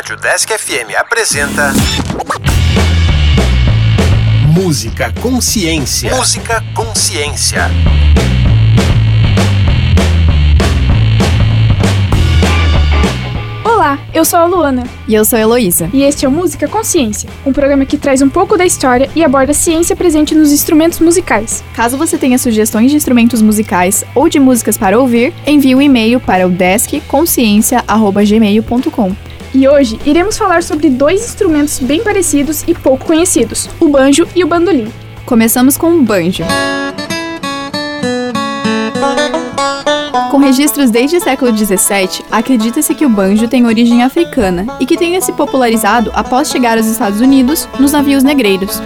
Rádio Desk FM apresenta. Música Consciência. Música Consciência. Olá, eu sou a Luana. E eu sou a Heloísa. E este é o Música Consciência, um programa que traz um pouco da história e aborda a ciência presente nos instrumentos musicais. Caso você tenha sugestões de instrumentos musicais ou de músicas para ouvir, envie um e-mail para o deskconsciência.gmail.com. E hoje iremos falar sobre dois instrumentos bem parecidos e pouco conhecidos, o banjo e o bandolim. Começamos com o banjo. Com registros desde o século XVII, acredita-se que o banjo tem origem africana e que tenha se popularizado após chegar aos Estados Unidos nos navios negreiros.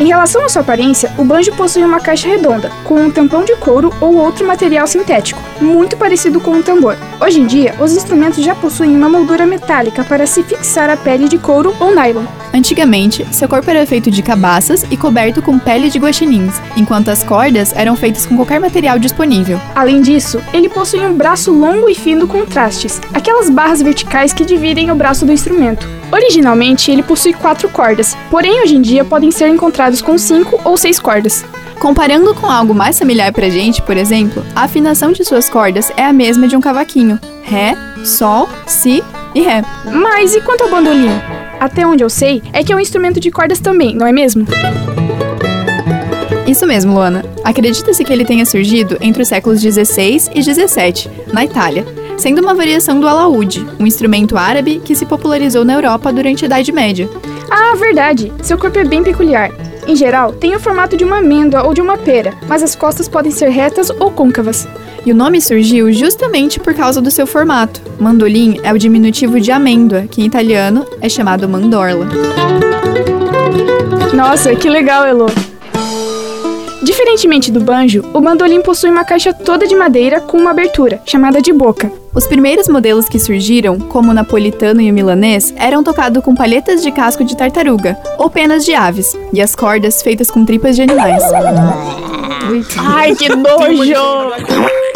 Em relação à sua aparência, o banjo possui uma caixa redonda, com um tampão de couro ou outro material sintético, muito parecido com um tambor. Hoje em dia, os instrumentos já possuem uma moldura metálica para se fixar à pele de couro ou nylon. Antigamente, seu corpo era feito de cabaças e coberto com pele de guaxinins, enquanto as cordas eram feitas com qualquer material disponível. Além disso, ele possui um braço longo e fino com trastes, aquelas barras verticais que dividem o braço do instrumento. Originalmente, ele possui quatro cordas, porém hoje em dia podem ser encontrados com cinco ou seis cordas. Comparando com algo mais familiar pra gente, por exemplo, a afinação de suas cordas é a mesma de um cavaquinho: Ré, Sol, Si e Ré. Mas e quanto ao bandolim? Até onde eu sei, é que é um instrumento de cordas também, não é mesmo? Isso mesmo, Luana. Acredita-se que ele tenha surgido entre os séculos 16 e 17, na Itália, sendo uma variação do alaúde, um instrumento árabe que se popularizou na Europa durante a Idade Média. Ah, verdade! Seu corpo é bem peculiar. Em geral, tem o formato de uma amêndoa ou de uma pera, mas as costas podem ser retas ou côncavas. E o nome surgiu justamente por causa do seu formato. Mandolim é o diminutivo de amêndoa, que em italiano é chamado mandorla. Nossa, que legal, Elo! Diferentemente do banjo, o bandolim possui uma caixa toda de madeira com uma abertura, chamada de boca. Os primeiros modelos que surgiram, como o napolitano e o milanês, eram tocados com palhetas de casco de tartaruga ou penas de aves, e as cordas feitas com tripas de animais. Ai, que nojo!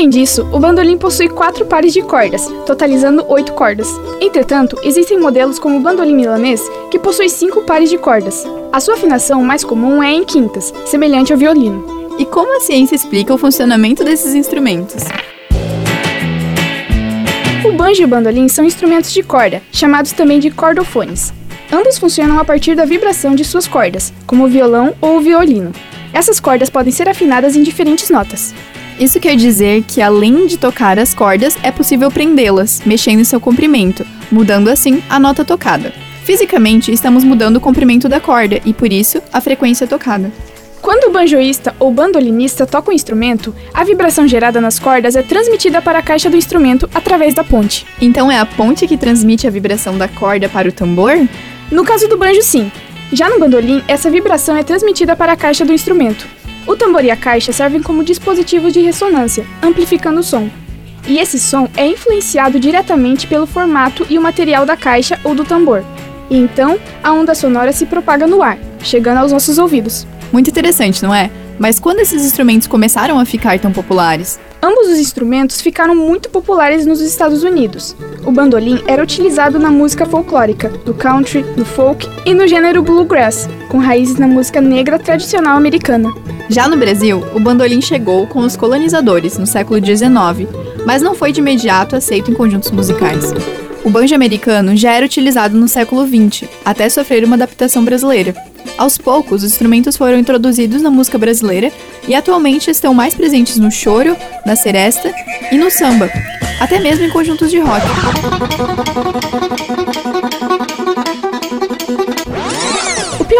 Além disso, o bandolim possui quatro pares de cordas, totalizando oito cordas. Entretanto, existem modelos como o bandolim milanês, que possui cinco pares de cordas. A sua afinação mais comum é em quintas, semelhante ao violino. E como a ciência explica o funcionamento desses instrumentos? O banjo e o bandolim são instrumentos de corda, chamados também de cordofones. Ambos funcionam a partir da vibração de suas cordas, como o violão ou o violino. Essas cordas podem ser afinadas em diferentes notas. Isso quer dizer que, além de tocar as cordas, é possível prendê-las, mexendo em seu comprimento, mudando assim a nota tocada. Fisicamente, estamos mudando o comprimento da corda e, por isso, a frequência tocada. Quando o banjoísta ou bandolinista toca o instrumento, a vibração gerada nas cordas é transmitida para a caixa do instrumento através da ponte. Então é a ponte que transmite a vibração da corda para o tambor? No caso do banjo, sim. Já no bandolim, essa vibração é transmitida para a caixa do instrumento. O tambor e a caixa servem como dispositivos de ressonância, amplificando o som. E esse som é influenciado diretamente pelo formato e o material da caixa ou do tambor. E então, a onda sonora se propaga no ar, chegando aos nossos ouvidos. Muito interessante, não é? Mas quando esses instrumentos começaram a ficar tão populares? Ambos os instrumentos ficaram muito populares nos Estados Unidos. O bandolim era utilizado na música folclórica, no country, no folk e no gênero bluegrass, com raízes na música negra tradicional americana. Já no Brasil, o bandolim chegou com os colonizadores no século XIX, mas não foi de imediato aceito em conjuntos musicais. O banjo americano já era utilizado no século XX, até sofrer uma adaptação brasileira. Aos poucos, os instrumentos foram introduzidos na música brasileira e atualmente estão mais presentes no choro, na seresta e no samba, até mesmo em conjuntos de rock.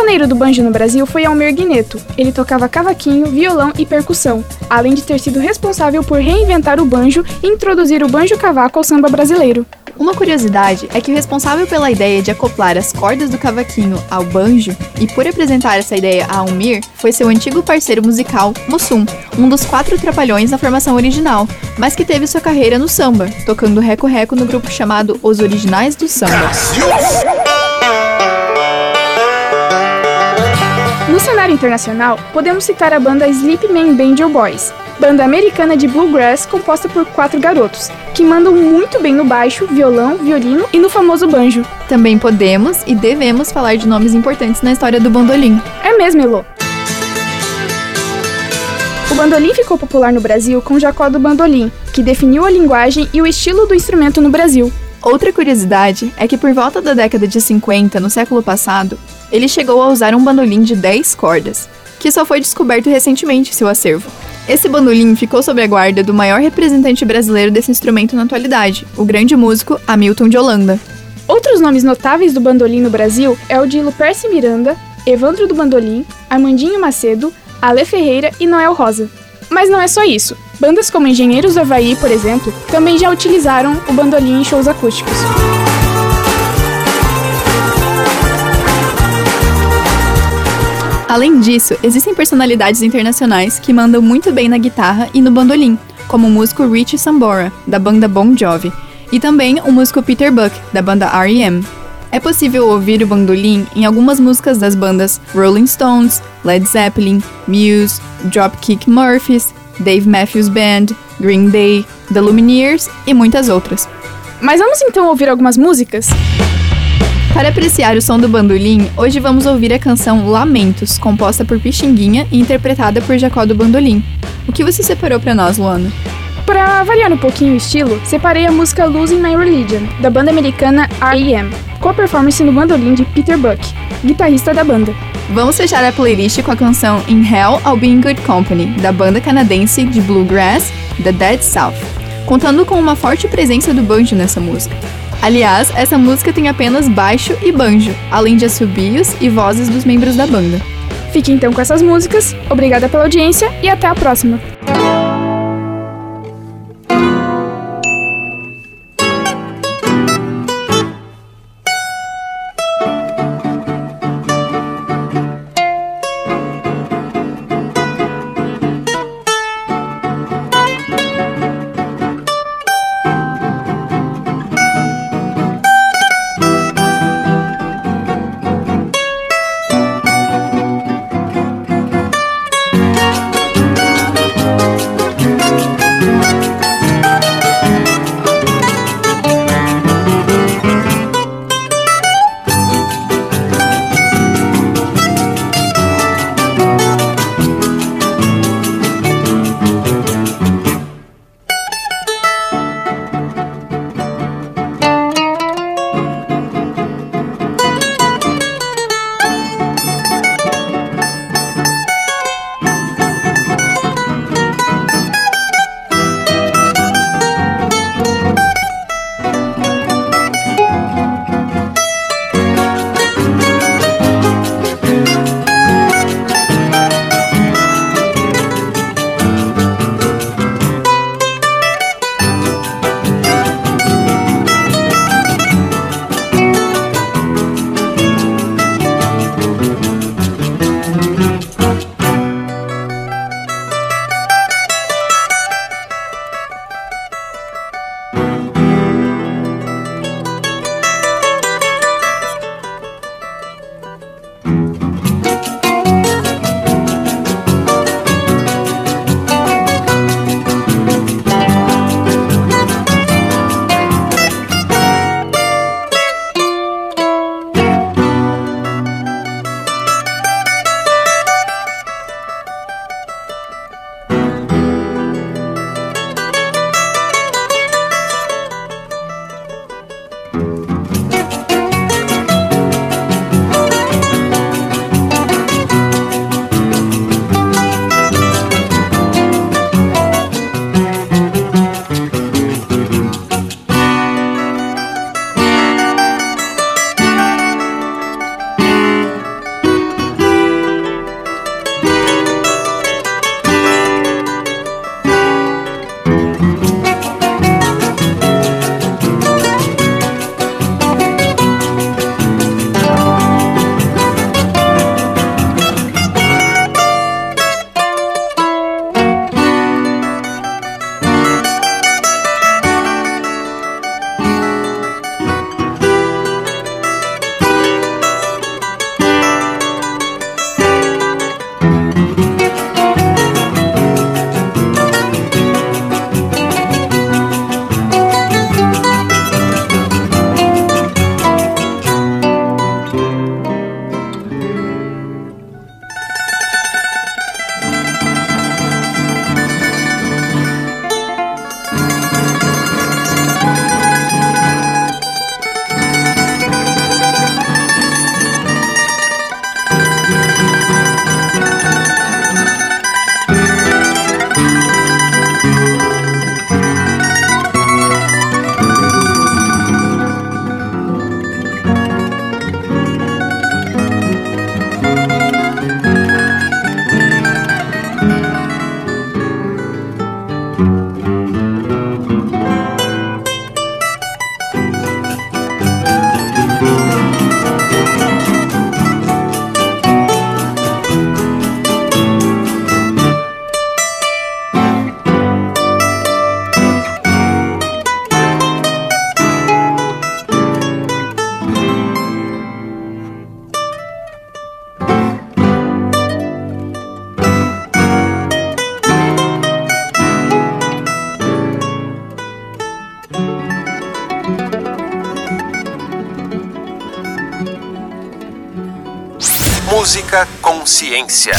Pioneiro do banjo no Brasil foi Almir Guineto. Ele tocava cavaquinho, violão e percussão, além de ter sido responsável por reinventar o banjo e introduzir o banjo-cavaco ao samba brasileiro. Uma curiosidade é que o responsável pela ideia de acoplar as cordas do cavaquinho ao banjo e por apresentar essa ideia a Almir foi seu antigo parceiro musical, Mussum, um dos quatro trapalhões na formação original, mas que teve sua carreira no samba, tocando reco-reco no grupo chamado Os Originais do Samba. No cenário internacional, podemos citar a banda Sleepman Banjo Boys. banda americana de bluegrass composta por quatro garotos, que mandam muito bem no baixo, violão, violino e no famoso banjo. Também podemos e devemos falar de nomes importantes na história do bandolim. É mesmo, Elô. O bandolim ficou popular no Brasil com Jacó do Bandolim, que definiu a linguagem e o estilo do instrumento no Brasil. Outra curiosidade é que por volta da década de 50, no século passado, ele chegou a usar um bandolim de 10 cordas, que só foi descoberto recentemente em seu acervo. Esse bandolim ficou sob a guarda do maior representante brasileiro desse instrumento na atualidade, o grande músico Hamilton de Holanda. Outros nomes notáveis do bandolim no Brasil é o de Luperce Miranda, Evandro do Bandolim, Armandinho Macedo, Ale Ferreira e Noel Rosa. Mas não é só isso. Bandas como Engenheiros do Havaí, por exemplo, também já utilizaram o bandolim em shows acústicos. Além disso, existem personalidades internacionais que mandam muito bem na guitarra e no bandolim, como o músico Richie Sambora, da banda Bon Jovi, e também o músico Peter Buck, da banda R.E.M. É possível ouvir o bandolim em algumas músicas das bandas Rolling Stones, Led Zeppelin, Muse, Dropkick Murphys, Dave Matthews Band, Green Day, The Lumineers e muitas outras. Mas vamos então ouvir algumas músicas? Para apreciar o som do bandolim, hoje vamos ouvir a canção Lamentos, composta por Pixinguinha e interpretada por Jacó do Bandolim. O que você separou para nós, Luana? Para variar um pouquinho o estilo, separei a música Losing My Religion, da banda americana R.E.M., com a performance no bandolim de Peter Buck, guitarrista da banda. Vamos fechar a playlist com a canção In Hell I'll Be in Good Company, da banda canadense de bluegrass The Dead South, contando com uma forte presença do banjo nessa música. Aliás, essa música tem apenas baixo e banjo, além de assobios e vozes dos membros da banda. Fique então com essas músicas, obrigada pela audiência e até a próxima! Música Consciência.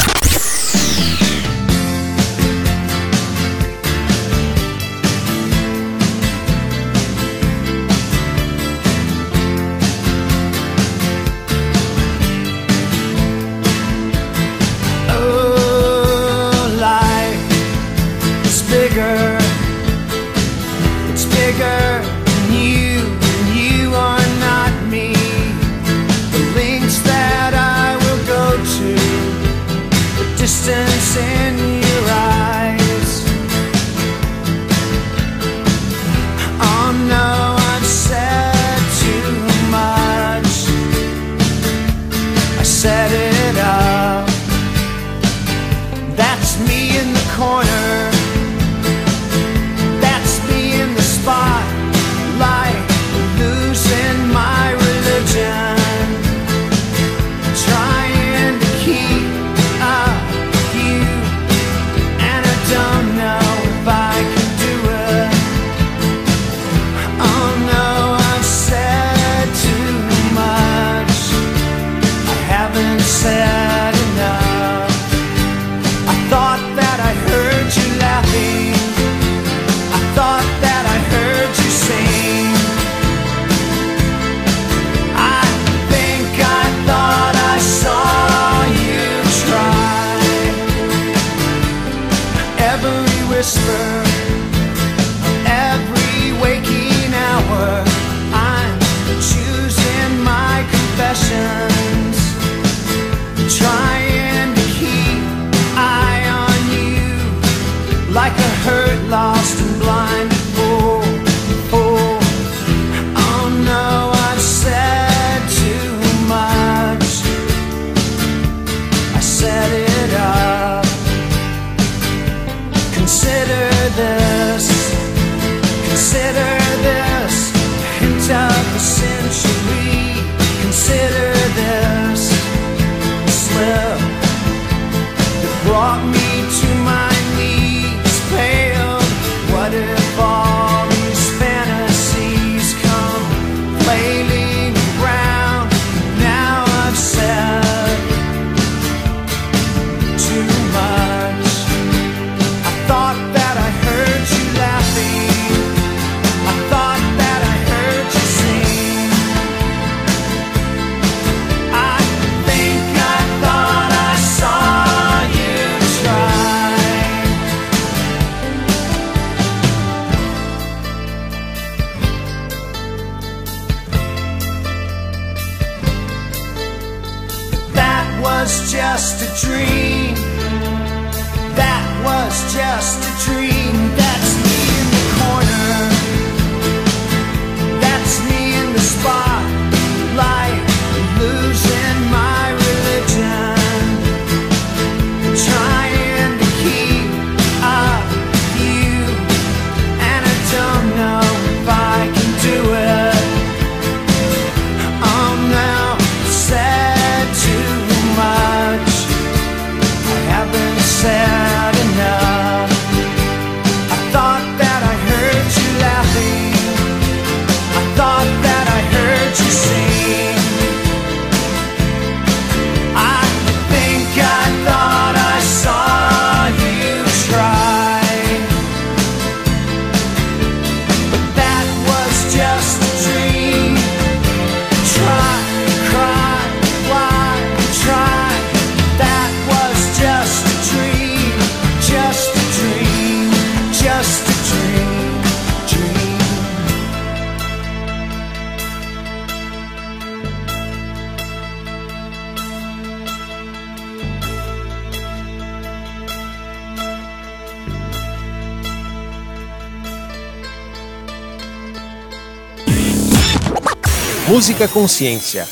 Música Consciência.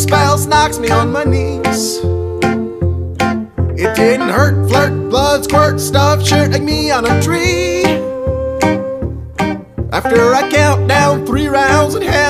Misspells, knocks me on my knees. It didn't hurt, flirt, blood, squirt, stuff, shirt like me on a tree. After I count down three rounds in hell,